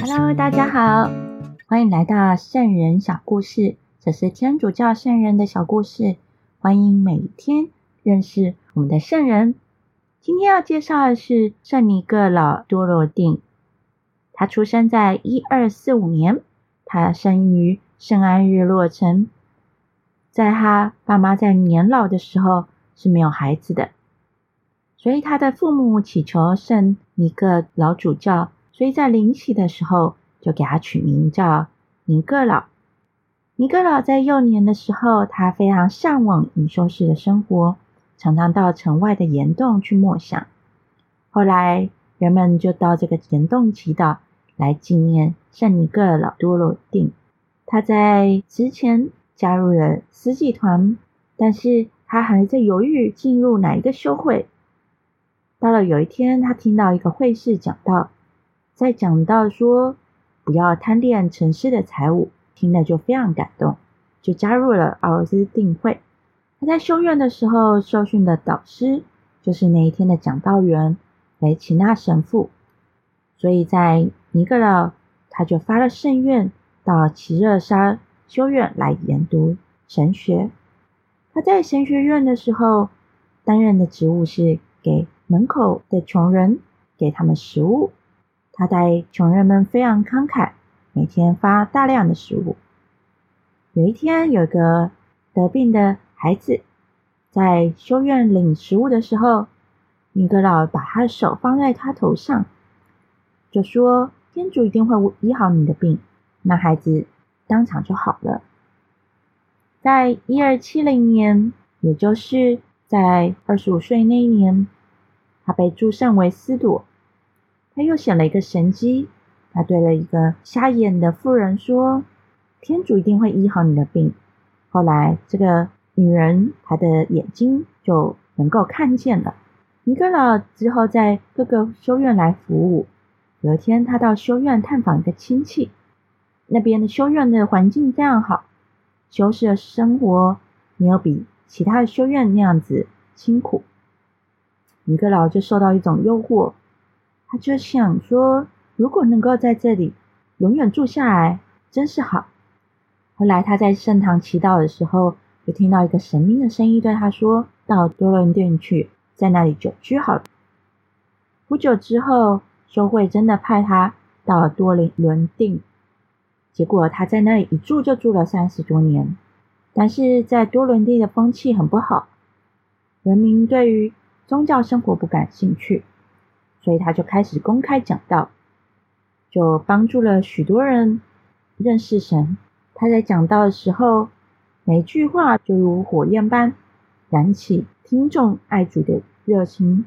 Hello，大家好，欢迎来到圣人小故事，这是天主教圣人的小故事，欢迎每天认识我们的圣人。今天要介绍的是圣尼各老多罗定，他出生在一二四五年，他生于圣安日洛城。在他爸妈在年老的时候是没有孩子的，所以他的父母祈求圣尼各老主教，所以在临洗的时候就给他取名叫尼各老。尼各老在幼年的时候，他非常向往隐修士的生活，常常到城外的岩洞去默想。后来人们就到这个岩洞祈祷，来纪念圣尼各老多罗定。他在之前。加入了司祭团，但是他还在犹豫进入哪一个修会。到了有一天，他听到一个会士讲道，在讲到说不要贪恋尘世的财物，听了就非常感动，就加入了奥斯定会。他在修院的时候受训的导师就是那一天的讲道员雷奇纳神父，所以在尼格老他就发了圣愿到奇热沙。修院来研读神学。他在神学院的时候担任的职务是给门口的穷人给他们食物。他对穷人们非常慷慨，每天发大量的食物。有一天，有个得病的孩子在修院领食物的时候，尼格老把他的手放在他头上，就说：“天主一定会医好你的病。”那孩子。当场就好了。在一二七零年，也就是在二十五岁那一年，他被祝圣为司铎。他又显了一个神迹，他对了一个瞎眼的妇人说：“天主一定会医好你的病。”后来，这个女人她的眼睛就能够看见了。尼格老之后在各个修院来服务。有一天，他到修院探访一个亲戚。那边的修院的环境非常好，修士的生活没有比其他的修院那样子辛苦。尼克劳就受到一种诱惑，他就想说，如果能够在这里永远住下来，真是好。后来他在圣堂祈祷的时候，就听到一个神秘的声音对他说：“到多伦殿去，在那里久居好了。”不久之后，修会真的派他到了多伦伦定。结果他在那里一住就住了三十多年，但是在多伦地的风气很不好，人民对于宗教生活不感兴趣，所以他就开始公开讲道，就帮助了许多人认识神。他在讲道的时候，每句话就如火焰般燃起听众爱主的热情。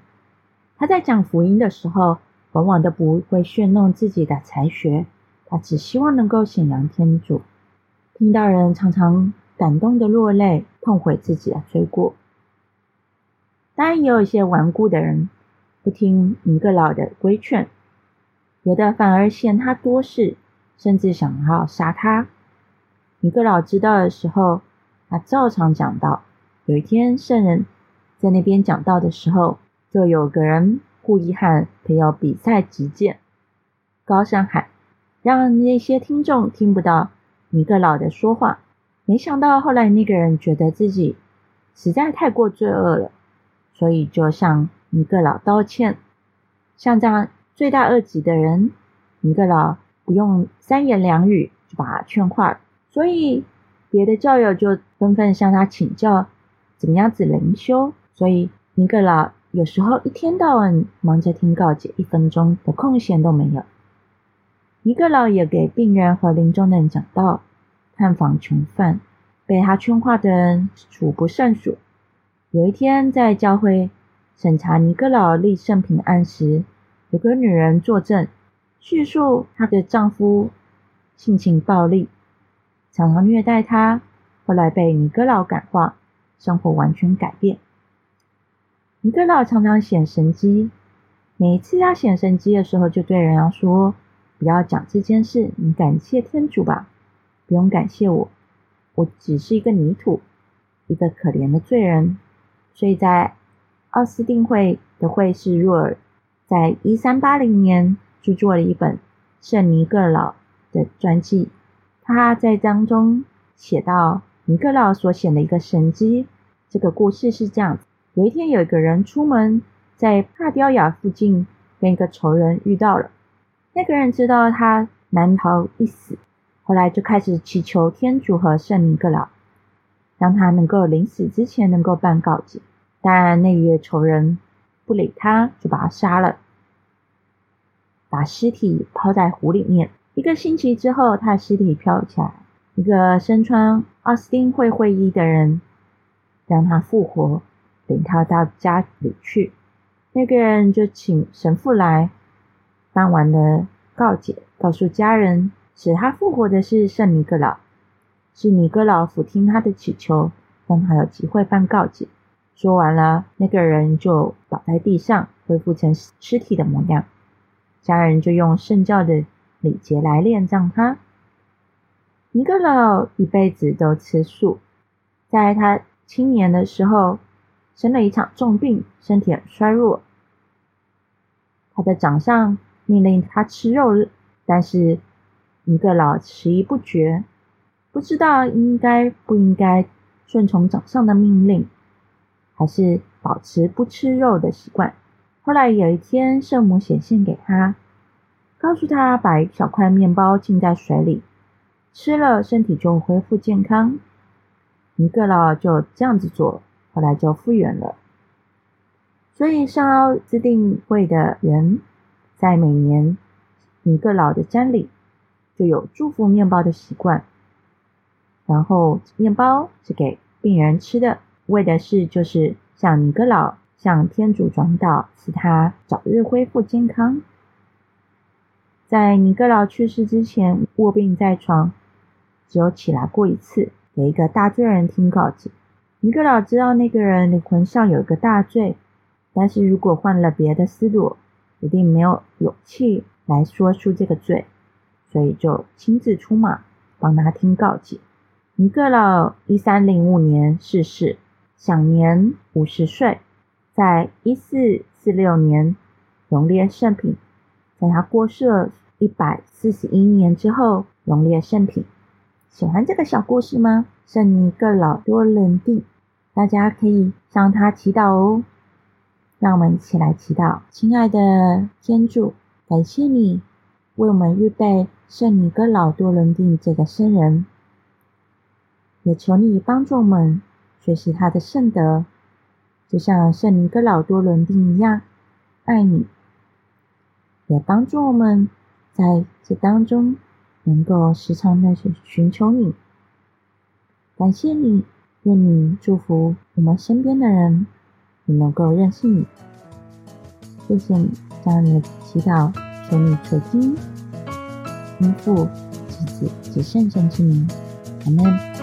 他在讲福音的时候，往往都不会炫弄自己的才学。他只希望能够显扬天主，听到人常常感动的落泪，痛悔自己的罪过。当然，也有一些顽固的人，不听尼格老的规劝，有的反而嫌他多事，甚至想要杀他。尼格老知道的时候，他照常讲道。有一天，圣人在那边讲道的时候，就有个人故意喊朋友比赛击剑，高声喊。让那些听众听不到尼格老的说话。没想到后来那个人觉得自己实在太过罪恶了，所以就向尼格老道歉。像这样罪大恶极的人，尼格老不用三言两语就把他劝化。所以别的教友就纷纷向他请教怎么样子灵修。所以尼格老有时候一天到晚忙着听告解，一分钟的空闲都没有。尼格老也给病人和临终的人讲道，探访囚犯，被他劝化的人数不胜数。有一天，在教会审查尼格老立圣平案时，有个女人作证，叙述她的丈夫性情暴力，常常虐待她。后来被尼格老感化，生活完全改变。尼格老常常显神迹，每次他显神迹的时候，就对人要说。不要讲这件事，你感谢天主吧，不用感谢我，我只是一个泥土，一个可怜的罪人。所以在奥斯定会的会士若尔在一三八零年著作了一本圣尼各老的传记。他在当中写到尼各老所显的一个神迹。这个故事是这样子：有一天，有一个人出门，在帕雕雅附近跟一个仇人遇到了。那个人知道他难逃一死，后来就开始祈求天主和圣尼各老，让他能够临死之前能够办告解。当然，那个仇人不理他，就把他杀了，把尸体抛在湖里面。一个星期之后，他的尸体飘起来，一个身穿奥斯汀会会衣的人让他复活，领他到家里去。那个人就请神父来办完了告解，告诉家人，使他复活的是圣尼格老，是尼格老俯听他的祈求，让他有机会办告解。说完了，那个人就倒在地上，恢复成尸体的模样。家人就用圣教的礼节来殓葬他。尼格老一辈子都吃素，在他青年的时候生了一场重病，身体很衰弱。他的长上命令他吃肉，但是尼格老迟疑不决，不知道应该不应该顺从长上的命令。还是保持不吃肉的习惯。后来有一天，圣母显现给他，告诉他把一小块面包浸在水里，吃了身体就恢复健康。尼格老就这样子做，后来就复原了。所以上奥斯定会的人在每年尼格老的瞻礼就有祝福面包的习惯，然后面包是给病人吃的。为的是，就是向尼格老向天主转祷，使他早日恢复健康。在尼格老去世之前，卧病在床，只有起来过一次，给一个大罪人听告解。尼格老知道那个人灵魂上有一个大罪，但是如果换了别的思路，一定没有勇气来说出这个罪，所以就亲自出马帮他听告解。尼格老一三零五年逝世。享年五十岁，在一四四六年荣列圣品，在他过世一百四十一年之后荣列圣品。喜欢这个小故事吗？圣尼各老多伦蒂，大家可以向他祈祷哦。让我们一起来祈祷，亲爱的天主，感谢你为我们预备圣尼各老多伦蒂这个圣人，也求你帮助我们。学习他的圣德，就像圣尼格老多伦丁一样爱你，也帮助我们在这当中能够时常的去寻求你。感谢你，愿你祝福我们身边的人也能够认识你。谢谢你，将你的祈祷求你垂听，应父、子子、子圣神之名，阿门。